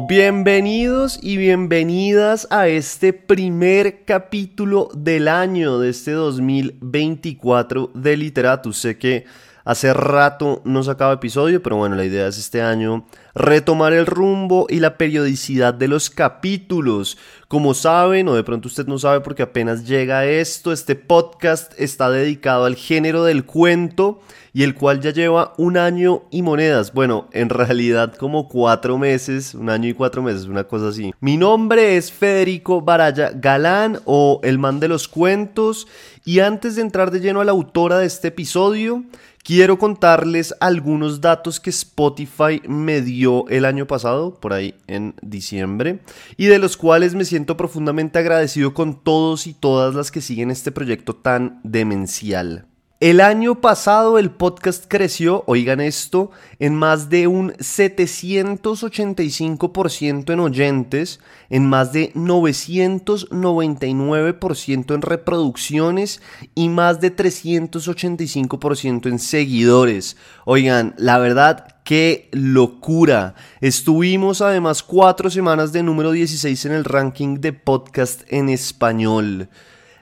Bienvenidos y bienvenidas a este primer capítulo del año de este 2024 de Literatus. Sé que hace rato no sacaba episodio, pero bueno, la idea es este año retomar el rumbo y la periodicidad de los capítulos. Como saben, o de pronto usted no sabe porque apenas llega esto, este podcast está dedicado al género del cuento y el cual ya lleva un año y monedas. Bueno, en realidad como cuatro meses, un año y cuatro meses, una cosa así. Mi nombre es Federico Baraya Galán o el man de los cuentos y antes de entrar de lleno a la autora de este episodio, Quiero contarles algunos datos que Spotify me dio el año pasado, por ahí en diciembre, y de los cuales me siento profundamente agradecido con todos y todas las que siguen este proyecto tan demencial. El año pasado el podcast creció, oigan esto, en más de un 785% en oyentes, en más de 999% en reproducciones y más de 385% en seguidores. Oigan, la verdad, qué locura. Estuvimos además cuatro semanas de número 16 en el ranking de podcast en español.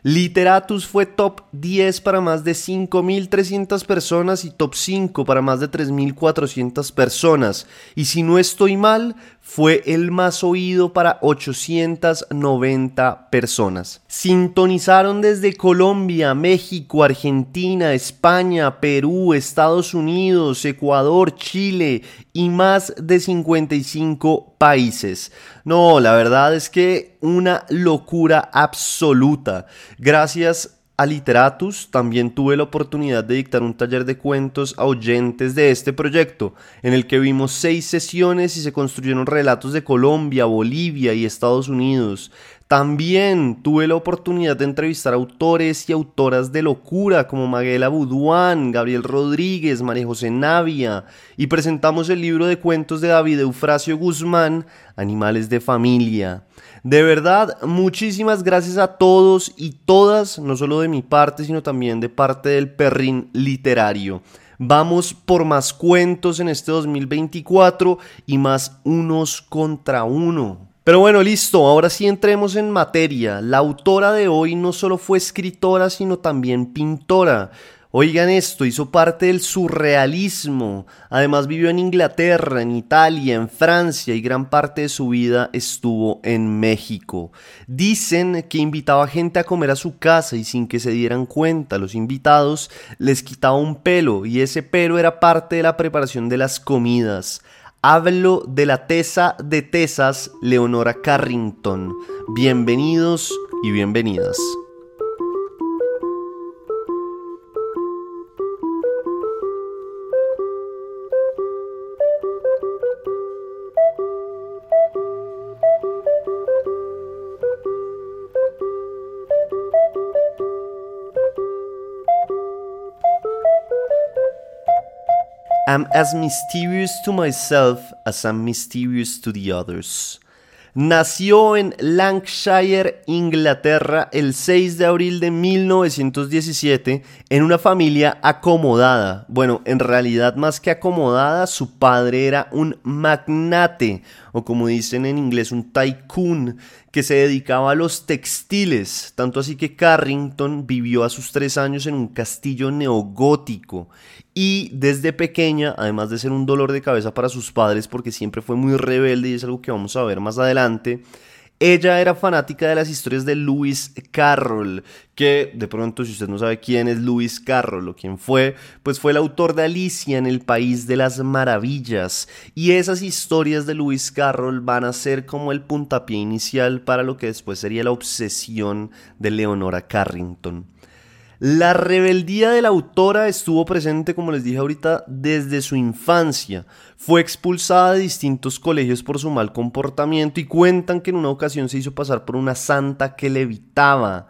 Literatus fue top 10 para más de 5.300 personas y top 5 para más de 3.400 personas. Y si no estoy mal, fue el más oído para 890 personas. Sintonizaron desde Colombia, México, Argentina, España, Perú, Estados Unidos, Ecuador, Chile y más de 55 países. No, la verdad es que una locura absoluta. Gracias a Literatus también tuve la oportunidad de dictar un taller de cuentos a oyentes de este proyecto, en el que vimos seis sesiones y se construyeron relatos de Colombia, Bolivia y Estados Unidos. También tuve la oportunidad de entrevistar autores y autoras de locura como Maguela Buduán, Gabriel Rodríguez, María José Navia y presentamos el libro de cuentos de David Eufrasio Guzmán, Animales de Familia. De verdad, muchísimas gracias a todos y todas, no solo de mi parte, sino también de parte del perrín literario. Vamos por más cuentos en este 2024 y más unos contra uno. Pero bueno, listo, ahora sí entremos en materia. La autora de hoy no solo fue escritora, sino también pintora. Oigan esto, hizo parte del surrealismo, además vivió en Inglaterra, en Italia, en Francia y gran parte de su vida estuvo en México. Dicen que invitaba gente a comer a su casa y sin que se dieran cuenta los invitados les quitaba un pelo y ese pelo era parte de la preparación de las comidas. Hablo de la tesa de tesas Leonora Carrington. Bienvenidos y bienvenidas. Am as mysterious to myself as I'm mysterious to the others. Nació en Lancashire, Inglaterra, el 6 de abril de 1917 en una familia acomodada. Bueno, en realidad más que acomodada, su padre era un magnate, o como dicen en inglés, un tycoon, que se dedicaba a los textiles, tanto así que Carrington vivió a sus tres años en un castillo neogótico y desde pequeña, además de ser un dolor de cabeza para sus padres porque siempre fue muy rebelde y es algo que vamos a ver más adelante, ella era fanática de las historias de Lewis Carroll, que de pronto si usted no sabe quién es Lewis Carroll o quién fue, pues fue el autor de Alicia en el País de las Maravillas. Y esas historias de Lewis Carroll van a ser como el puntapié inicial para lo que después sería la obsesión de Leonora Carrington. La rebeldía de la autora estuvo presente, como les dije ahorita, desde su infancia. Fue expulsada de distintos colegios por su mal comportamiento y cuentan que en una ocasión se hizo pasar por una santa que le evitaba.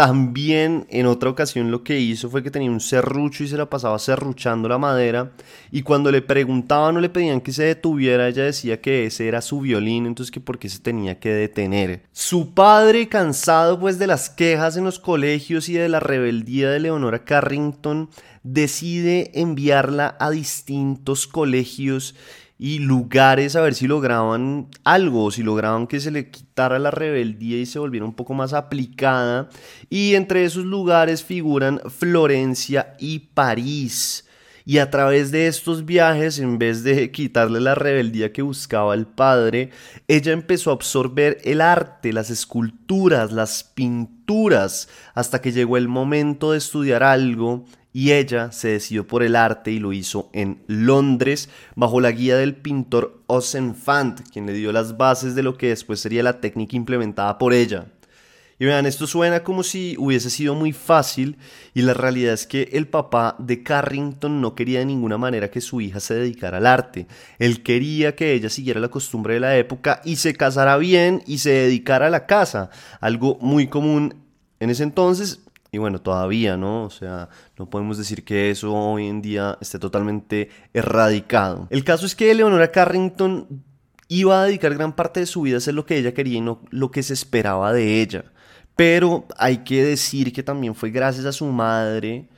También en otra ocasión lo que hizo fue que tenía un serrucho y se la pasaba serruchando la madera y cuando le preguntaban o le pedían que se detuviera ella decía que ese era su violín, entonces que por qué se tenía que detener. Su padre, cansado pues de las quejas en los colegios y de la rebeldía de Leonora Carrington, decide enviarla a distintos colegios y lugares a ver si lograban algo, si lograban que se le quitara la rebeldía y se volviera un poco más aplicada. Y entre esos lugares figuran Florencia y París. Y a través de estos viajes, en vez de quitarle la rebeldía que buscaba el padre, ella empezó a absorber el arte, las esculturas, las pinturas, hasta que llegó el momento de estudiar algo y ella se decidió por el arte y lo hizo en Londres bajo la guía del pintor Fant, quien le dio las bases de lo que después sería la técnica implementada por ella. Y vean, esto suena como si hubiese sido muy fácil y la realidad es que el papá de Carrington no quería de ninguna manera que su hija se dedicara al arte. Él quería que ella siguiera la costumbre de la época y se casara bien y se dedicara a la casa, algo muy común en ese entonces y bueno, todavía, ¿no? O sea, no podemos decir que eso hoy en día esté totalmente erradicado. El caso es que Leonora Carrington iba a dedicar gran parte de su vida a hacer lo que ella quería y no lo que se esperaba de ella. Pero hay que decir que también fue gracias a su madre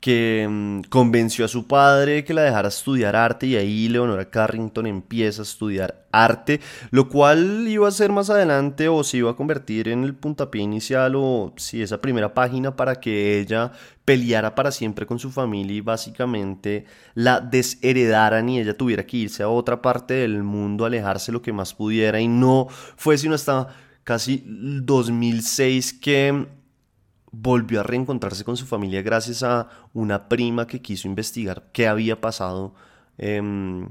que mm, convenció a su padre que la dejara estudiar arte y ahí Leonora Carrington empieza a estudiar arte, lo cual iba a ser más adelante o se iba a convertir en el puntapié inicial o si esa primera página para que ella peleara para siempre con su familia y básicamente la desheredaran y ella tuviera que irse a otra parte del mundo, alejarse lo que más pudiera. Y no fue sino hasta casi 2006 que volvió a reencontrarse con su familia gracias a una prima que quiso investigar qué había pasado em,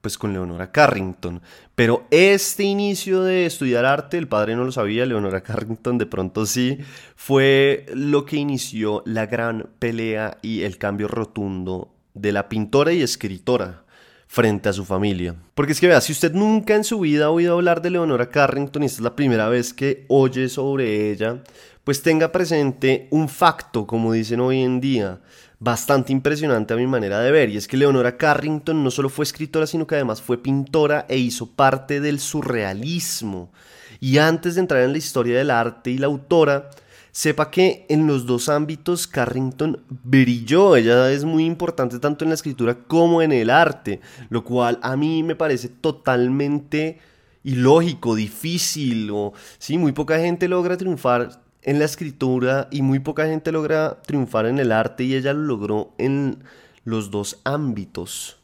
pues con Leonora Carrington. Pero este inicio de estudiar arte, el padre no lo sabía, Leonora Carrington de pronto sí, fue lo que inició la gran pelea y el cambio rotundo de la pintora y escritora frente a su familia. Porque es que vea, si usted nunca en su vida ha oído hablar de Leonora Carrington y esta es la primera vez que oye sobre ella, pues tenga presente un facto, como dicen hoy en día, bastante impresionante a mi manera de ver, y es que Leonora Carrington no solo fue escritora, sino que además fue pintora e hizo parte del surrealismo. Y antes de entrar en la historia del arte y la autora, sepa que en los dos ámbitos Carrington brilló, ella es muy importante tanto en la escritura como en el arte, lo cual a mí me parece totalmente ilógico, difícil, o sí, muy poca gente logra triunfar en la escritura y muy poca gente logra triunfar en el arte y ella lo logró en los dos ámbitos.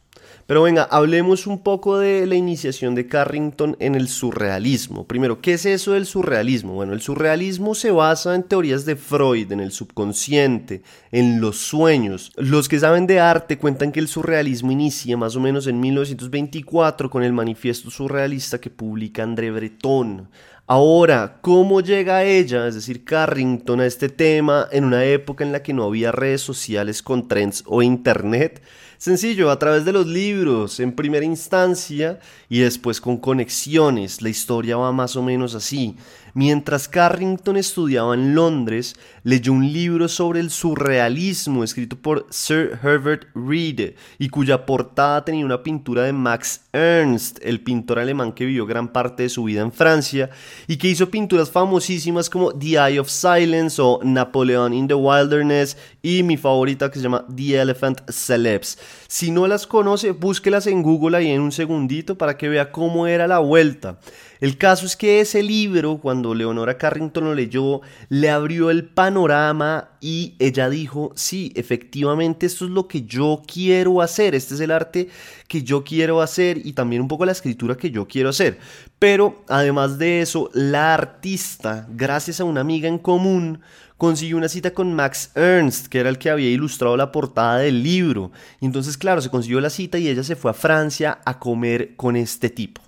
Pero venga, hablemos un poco de la iniciación de Carrington en el surrealismo. Primero, ¿qué es eso del surrealismo? Bueno, el surrealismo se basa en teorías de Freud, en el subconsciente, en los sueños. Los que saben de arte cuentan que el surrealismo inicia más o menos en 1924 con el manifiesto surrealista que publica André Breton. Ahora, ¿cómo llega ella, es decir, Carrington, a este tema en una época en la que no había redes sociales con trends o internet? Sencillo, a través de los libros, en primera instancia, y después con conexiones. La historia va más o menos así. Mientras Carrington estudiaba en Londres, leyó un libro sobre el surrealismo escrito por Sir Herbert Reed y cuya portada tenía una pintura de Max Ernst, el pintor alemán que vivió gran parte de su vida en Francia y que hizo pinturas famosísimas como The Eye of Silence o Napoleon in the Wilderness y mi favorita que se llama The Elephant Celebs. Si no las conoce, búsquelas en Google ahí en un segundito para que vea cómo era la vuelta. El caso es que ese libro, cuando Leonora Carrington lo leyó, le abrió el panorama y ella dijo, sí, efectivamente esto es lo que yo quiero hacer, este es el arte que yo quiero hacer y también un poco la escritura que yo quiero hacer. Pero además de eso, la artista, gracias a una amiga en común, consiguió una cita con Max Ernst, que era el que había ilustrado la portada del libro. Y entonces, claro, se consiguió la cita y ella se fue a Francia a comer con este tipo.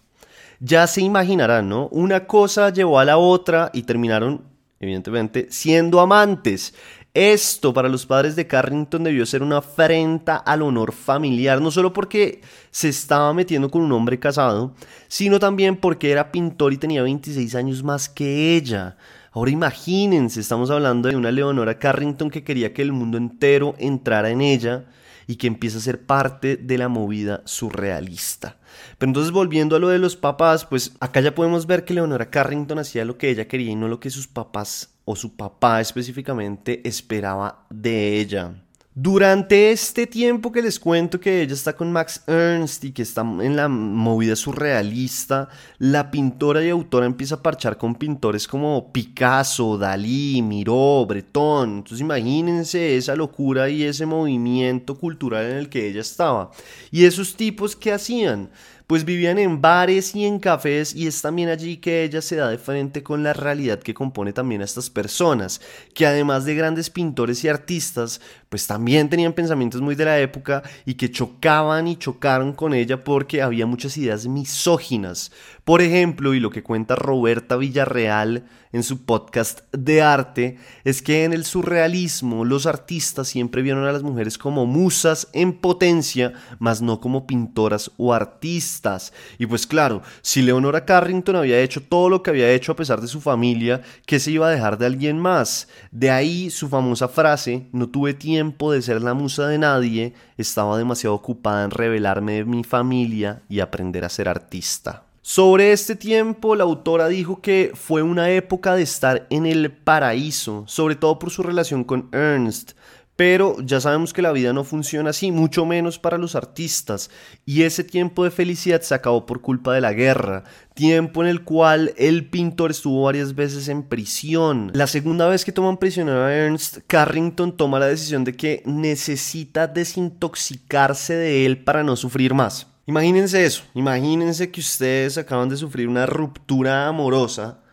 Ya se imaginarán, ¿no? Una cosa llevó a la otra y terminaron, evidentemente, siendo amantes. Esto para los padres de Carrington debió ser una afrenta al honor familiar, no solo porque se estaba metiendo con un hombre casado, sino también porque era pintor y tenía 26 años más que ella. Ahora imagínense, estamos hablando de una Leonora Carrington que quería que el mundo entero entrara en ella y que empieza a ser parte de la movida surrealista. Pero entonces volviendo a lo de los papás, pues acá ya podemos ver que Leonora Carrington hacía lo que ella quería y no lo que sus papás o su papá específicamente esperaba de ella. Durante este tiempo que les cuento que ella está con Max Ernst y que está en la movida surrealista, la pintora y autora empieza a parchar con pintores como Picasso, Dalí, Miró, Breton. Entonces imagínense esa locura y ese movimiento cultural en el que ella estaba. Y esos tipos que hacían pues vivían en bares y en cafés y es también allí que ella se da de frente con la realidad que compone también a estas personas, que además de grandes pintores y artistas, pues también tenían pensamientos muy de la época y que chocaban y chocaron con ella porque había muchas ideas misóginas. Por ejemplo, y lo que cuenta Roberta Villarreal en su podcast de arte, es que en el surrealismo los artistas siempre vieron a las mujeres como musas en potencia, mas no como pintoras o artistas. Y pues claro, si Leonora Carrington había hecho todo lo que había hecho a pesar de su familia, ¿qué se iba a dejar de alguien más? De ahí su famosa frase, no tuve tiempo de ser la musa de nadie, estaba demasiado ocupada en revelarme de mi familia y aprender a ser artista. Sobre este tiempo, la autora dijo que fue una época de estar en el paraíso, sobre todo por su relación con Ernst, pero ya sabemos que la vida no funciona así, mucho menos para los artistas, y ese tiempo de felicidad se acabó por culpa de la guerra, tiempo en el cual el pintor estuvo varias veces en prisión. La segunda vez que toman prisionero a Ernst, Carrington toma la decisión de que necesita desintoxicarse de él para no sufrir más. Imagínense eso, imagínense que ustedes acaban de sufrir una ruptura amorosa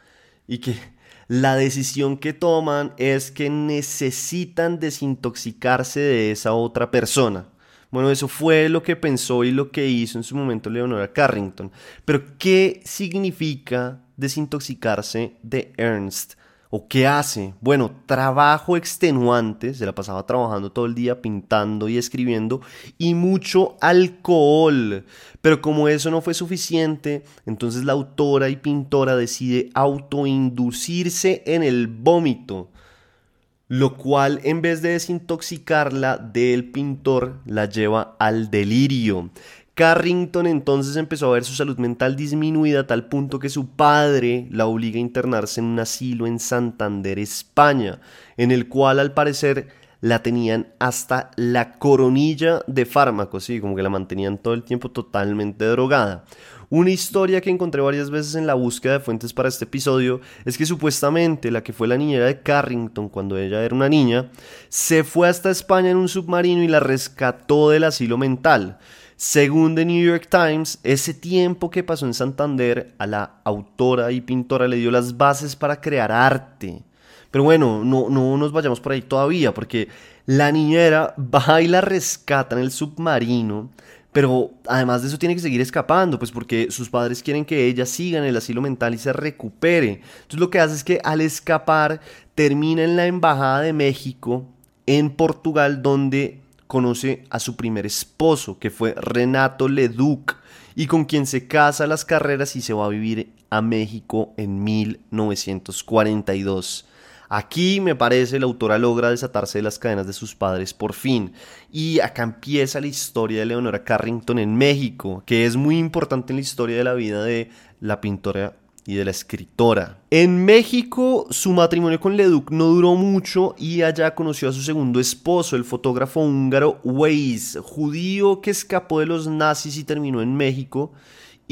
y que la decisión que toman es que necesitan desintoxicarse de esa otra persona. Bueno, eso fue lo que pensó y lo que hizo en su momento Leonora Carrington. Pero, ¿qué significa desintoxicarse de Ernst? ¿O qué hace? Bueno, trabajo extenuante, se la pasaba trabajando todo el día pintando y escribiendo y mucho alcohol. Pero como eso no fue suficiente, entonces la autora y pintora decide autoinducirse en el vómito, lo cual en vez de desintoxicarla del pintor la lleva al delirio. Carrington entonces empezó a ver su salud mental disminuida a tal punto que su padre la obliga a internarse en un asilo en Santander, España, en el cual al parecer la tenían hasta la coronilla de fármacos, sí, como que la mantenían todo el tiempo totalmente drogada. Una historia que encontré varias veces en la búsqueda de fuentes para este episodio es que supuestamente la que fue la niñera de Carrington cuando ella era una niña, se fue hasta España en un submarino y la rescató del asilo mental. Según The New York Times, ese tiempo que pasó en Santander a la autora y pintora le dio las bases para crear arte. Pero bueno, no, no nos vayamos por ahí todavía, porque la niñera va y la rescata en el submarino, pero además de eso tiene que seguir escapando, pues porque sus padres quieren que ella siga en el asilo mental y se recupere. Entonces lo que hace es que al escapar termina en la Embajada de México en Portugal, donde conoce a su primer esposo, que fue Renato Leduc, y con quien se casa las carreras y se va a vivir a México en 1942. Aquí me parece la autora logra desatarse de las cadenas de sus padres por fin. Y acá empieza la historia de Leonora Carrington en México, que es muy importante en la historia de la vida de la pintora y de la escritora. En México, su matrimonio con Leduc no duró mucho y allá conoció a su segundo esposo, el fotógrafo húngaro Weiss, judío que escapó de los nazis y terminó en México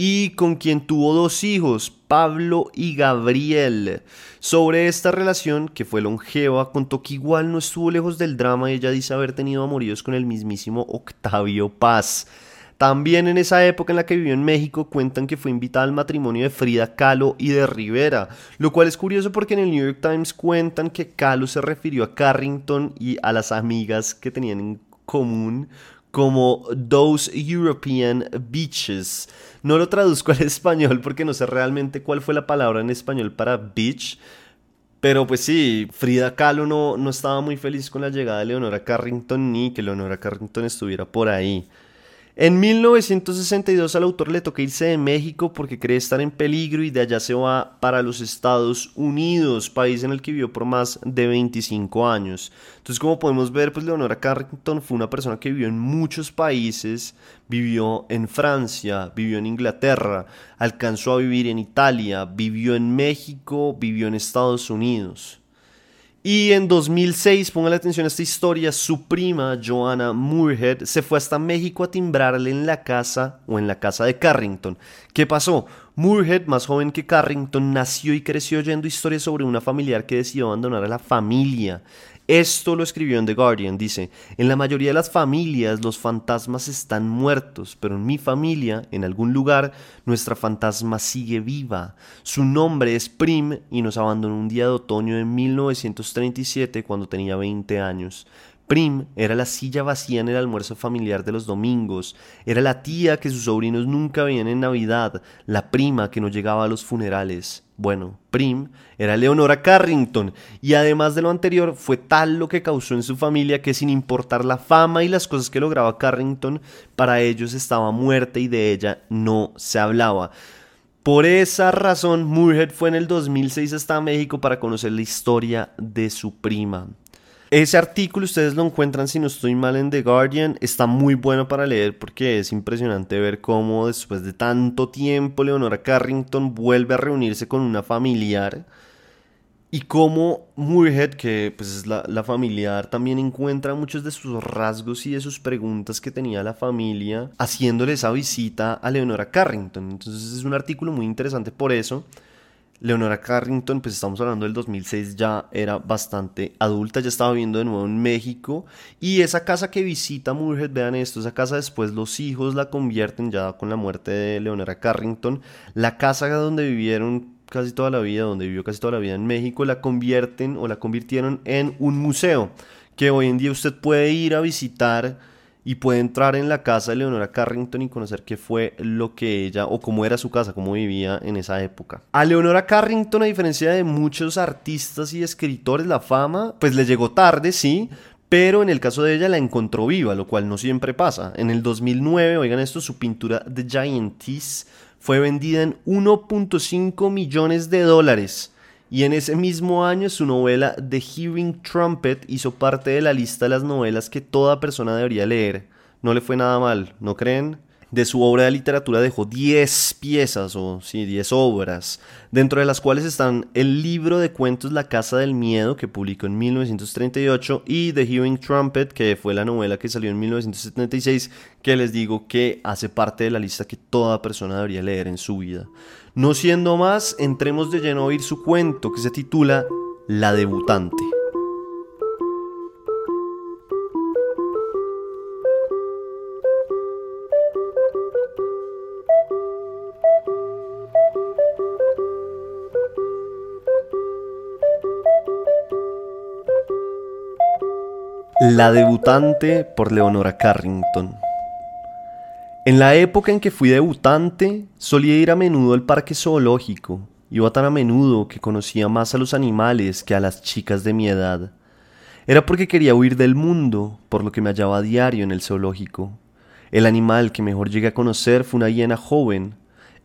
y con quien tuvo dos hijos, Pablo y Gabriel. Sobre esta relación, que fue longeva, contó que igual no estuvo lejos del drama y ella dice haber tenido amoríos con el mismísimo Octavio Paz. También en esa época en la que vivió en México cuentan que fue invitada al matrimonio de Frida Kahlo y de Rivera, lo cual es curioso porque en el New York Times cuentan que Kahlo se refirió a Carrington y a las amigas que tenían en común como Those European Beaches. No lo traduzco al español porque no sé realmente cuál fue la palabra en español para beach, pero pues sí, Frida Kahlo no, no estaba muy feliz con la llegada de Leonora Carrington ni que Leonora Carrington estuviera por ahí. En 1962 al autor le toca irse de México porque cree estar en peligro y de allá se va para los Estados Unidos, país en el que vivió por más de 25 años. Entonces como podemos ver, pues Leonora Carrington fue una persona que vivió en muchos países, vivió en Francia, vivió en Inglaterra, alcanzó a vivir en Italia, vivió en México, vivió en Estados Unidos. Y en 2006, pongan atención a esta historia, su prima, Joanna Moorhead, se fue hasta México a timbrarle en la casa o en la casa de Carrington. ¿Qué pasó? Moorhead, más joven que Carrington, nació y creció oyendo historias sobre una familiar que decidió abandonar a la familia. Esto lo escribió en The Guardian, dice, en la mayoría de las familias los fantasmas están muertos, pero en mi familia, en algún lugar, nuestra fantasma sigue viva. Su nombre es Prim y nos abandonó un día de otoño de 1937 cuando tenía 20 años. Prim era la silla vacía en el almuerzo familiar de los domingos, era la tía que sus sobrinos nunca veían en Navidad, la prima que no llegaba a los funerales. Bueno, Prim era Leonora Carrington y además de lo anterior fue tal lo que causó en su familia que sin importar la fama y las cosas que lograba Carrington, para ellos estaba muerta y de ella no se hablaba. Por esa razón, Moorhead fue en el 2006 hasta México para conocer la historia de su prima. Ese artículo ustedes lo encuentran, si no estoy mal, en The Guardian. Está muy bueno para leer porque es impresionante ver cómo después de tanto tiempo Leonora Carrington vuelve a reunirse con una familiar y cómo Moorhead, que pues es la, la, familiar, también encuentra muchos de sus rasgos y de sus preguntas que tenía la familia haciéndole esa visita a Leonora Carrington. Entonces es un artículo muy interesante por eso. Leonora Carrington, pues estamos hablando del 2006, ya era bastante adulta, ya estaba viviendo de nuevo en México. Y esa casa que visita Moorhead, vean esto, esa casa después los hijos la convierten, ya con la muerte de Leonora Carrington, la casa donde vivieron casi toda la vida, donde vivió casi toda la vida en México, la convierten o la convirtieron en un museo, que hoy en día usted puede ir a visitar y puede entrar en la casa de Leonora Carrington y conocer qué fue lo que ella o cómo era su casa, cómo vivía en esa época. A Leonora Carrington, a diferencia de muchos artistas y escritores, la fama pues le llegó tarde, sí, pero en el caso de ella la encontró viva, lo cual no siempre pasa. En el 2009, oigan esto, su pintura The Giantess fue vendida en 1.5 millones de dólares y en ese mismo año su novela The Hearing Trumpet hizo parte de la lista de las novelas que toda persona debería leer. No le fue nada mal, ¿no creen? De su obra de literatura dejó 10 piezas, o sí, 10 obras, dentro de las cuales están el libro de cuentos La Casa del Miedo, que publicó en 1938, y The Hearing Trumpet, que fue la novela que salió en 1976, que les digo que hace parte de la lista que toda persona debería leer en su vida. No siendo más, entremos de lleno a oír su cuento, que se titula La debutante. La debutante por Leonora Carrington. En la época en que fui debutante, solía ir a menudo al parque zoológico. Iba tan a menudo que conocía más a los animales que a las chicas de mi edad. Era porque quería huir del mundo, por lo que me hallaba a diario en el zoológico. El animal que mejor llegué a conocer fue una hiena joven.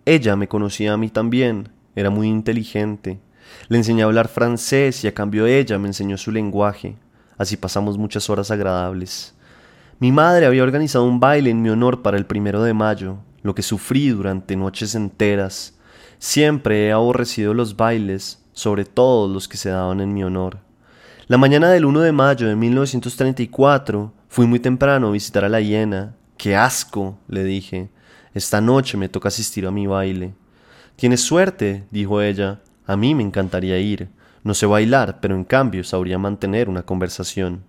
Ella me conocía a mí también, era muy inteligente. Le enseñé a hablar francés y a cambio ella me enseñó su lenguaje. Así pasamos muchas horas agradables. Mi madre había organizado un baile en mi honor para el primero de mayo, lo que sufrí durante noches enteras. Siempre he aborrecido los bailes, sobre todo los que se daban en mi honor. La mañana del 1 de mayo de 1934 fui muy temprano a visitar a la hiena. ¡Qué asco! le dije. Esta noche me toca asistir a mi baile. Tienes suerte, dijo ella. A mí me encantaría ir. No sé bailar, pero en cambio sabría mantener una conversación.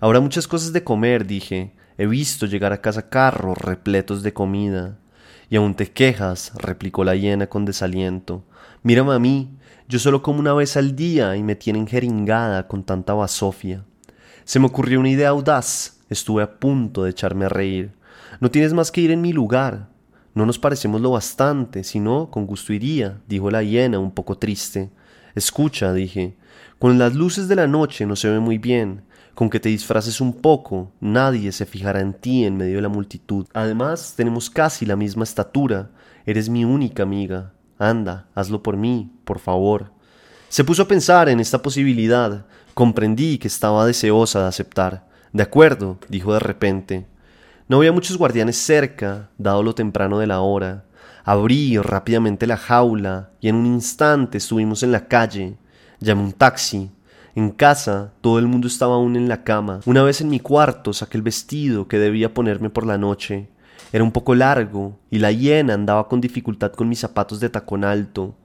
Habrá muchas cosas de comer, dije. He visto llegar a casa carros repletos de comida. Y aún te quejas, replicó la hiena con desaliento. Mírame a mí, yo solo como una vez al día y me tienen jeringada con tanta basofia. Se me ocurrió una idea audaz. Estuve a punto de echarme a reír. No tienes más que ir en mi lugar. No nos parecemos lo bastante, si no, con gusto iría, dijo la hiena un poco triste. Escucha, dije, con las luces de la noche no se ve muy bien. Con que te disfraces un poco, nadie se fijará en ti en medio de la multitud. Además, tenemos casi la misma estatura. Eres mi única amiga. Anda, hazlo por mí, por favor. Se puso a pensar en esta posibilidad. Comprendí que estaba deseosa de aceptar. De acuerdo, dijo de repente. No había muchos guardianes cerca, dado lo temprano de la hora. Abrí rápidamente la jaula y en un instante estuvimos en la calle. Llamé un taxi. En casa todo el mundo estaba aún en la cama. Una vez en mi cuarto saqué el vestido que debía ponerme por la noche. Era un poco largo y la hiena andaba con dificultad con mis zapatos de tacón alto.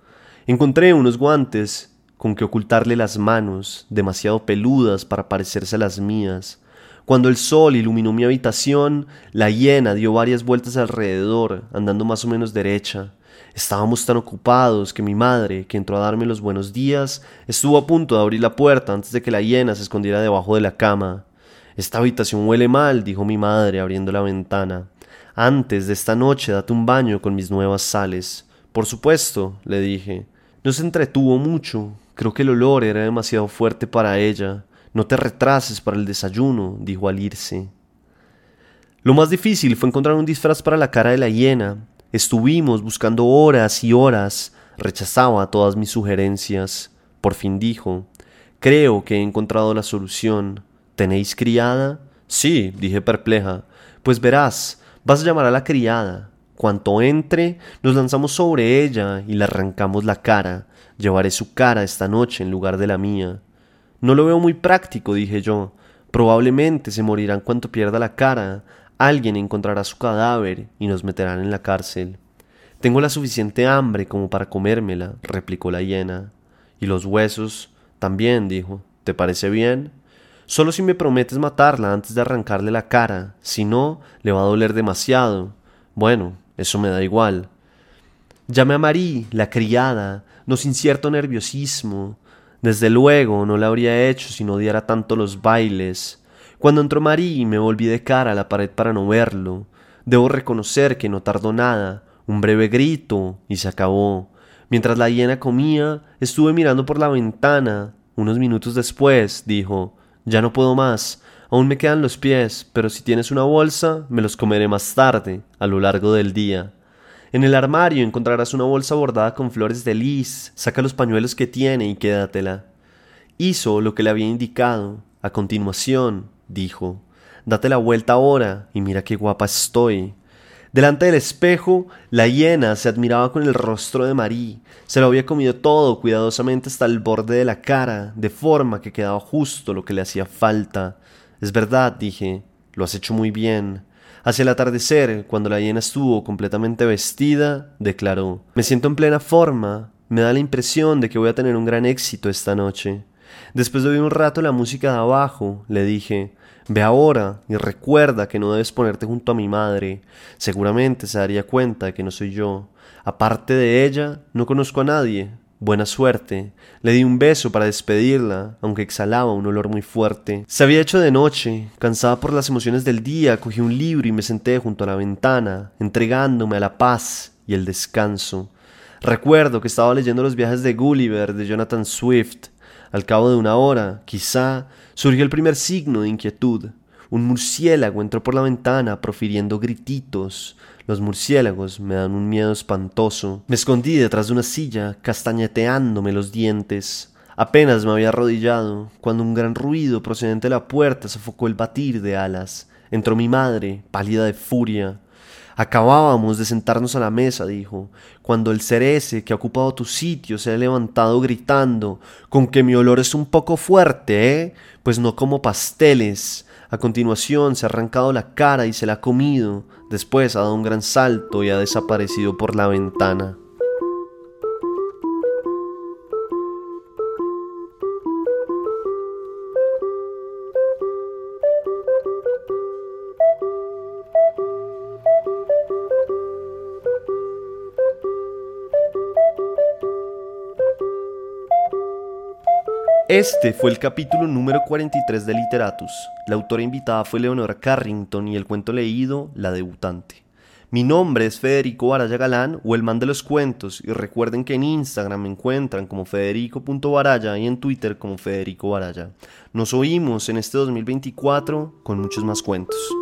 Encontré unos guantes con que ocultarle las manos, demasiado peludas para parecerse a las mías. Cuando el sol iluminó mi habitación, la hiena dio varias vueltas alrededor, andando más o menos derecha. Estábamos tan ocupados que mi madre, que entró a darme los buenos días, estuvo a punto de abrir la puerta antes de que la hiena se escondiera debajo de la cama. Esta habitación huele mal, dijo mi madre abriendo la ventana. Antes de esta noche date un baño con mis nuevas sales. Por supuesto, le dije. No se entretuvo mucho. Creo que el olor era demasiado fuerte para ella. No te retrases para el desayuno, dijo al irse. Lo más difícil fue encontrar un disfraz para la cara de la hiena. Estuvimos buscando horas y horas. Rechazaba todas mis sugerencias. Por fin dijo, Creo que he encontrado la solución. ¿Tenéis criada? Sí, dije perpleja. Pues verás, vas a llamar a la criada. Cuanto entre, nos lanzamos sobre ella y le arrancamos la cara. Llevaré su cara esta noche en lugar de la mía. No lo veo muy práctico, dije yo. Probablemente se morirán cuanto pierda la cara. Alguien encontrará su cadáver y nos meterán en la cárcel. Tengo la suficiente hambre como para comérmela, replicó la hiena. Y los huesos también, dijo. ¿Te parece bien? Solo si me prometes matarla antes de arrancarle la cara, si no, le va a doler demasiado. Bueno, eso me da igual. Llamé a Marí, la criada, no sin cierto nerviosismo. Desde luego no la habría hecho si no odiara tanto los bailes. Cuando entró Marí me volví de cara a la pared para no verlo. Debo reconocer que no tardó nada, un breve grito y se acabó. Mientras la hiena comía, estuve mirando por la ventana. Unos minutos después, dijo, ya no puedo más, aún me quedan los pies, pero si tienes una bolsa, me los comeré más tarde, a lo largo del día. En el armario encontrarás una bolsa bordada con flores de lis. Saca los pañuelos que tiene y quédatela. Hizo lo que le había indicado. A continuación, dijo, date la vuelta ahora y mira qué guapa estoy. Delante del espejo, la hiena se admiraba con el rostro de Marí. Se lo había comido todo cuidadosamente hasta el borde de la cara, de forma que quedaba justo lo que le hacía falta. Es verdad, dije, lo has hecho muy bien. Hacia el atardecer, cuando la hiena estuvo completamente vestida, declaró Me siento en plena forma. Me da la impresión de que voy a tener un gran éxito esta noche. Después de oír un rato la música de abajo, le dije Ve ahora y recuerda que no debes ponerte junto a mi madre. Seguramente se daría cuenta de que no soy yo. Aparte de ella, no conozco a nadie. Buena suerte. Le di un beso para despedirla, aunque exhalaba un olor muy fuerte. Se había hecho de noche. Cansada por las emociones del día, cogí un libro y me senté junto a la ventana, entregándome a la paz y el descanso. Recuerdo que estaba leyendo los viajes de Gulliver de Jonathan Swift. Al cabo de una hora, quizá, surgió el primer signo de inquietud. Un murciélago entró por la ventana profiriendo grititos. Los murciélagos me dan un miedo espantoso. Me escondí detrás de una silla, castañeteándome los dientes. Apenas me había arrodillado, cuando un gran ruido procedente de la puerta sofocó el batir de alas. Entró mi madre, pálida de furia. Acabábamos de sentarnos a la mesa, dijo, cuando el cerece que ha ocupado tu sitio se ha levantado gritando, con que mi olor es un poco fuerte, ¿eh? Pues no como pasteles. A continuación se ha arrancado la cara y se la ha comido. Después ha dado un gran salto y ha desaparecido por la ventana. Este fue el capítulo número 43 de Literatus. La autora invitada fue Leonora Carrington y el cuento leído, La debutante. Mi nombre es Federico Baraya Galán o el man de los cuentos y recuerden que en Instagram me encuentran como federico.baraya y en Twitter como Federico Baraya. Nos oímos en este 2024 con muchos más cuentos.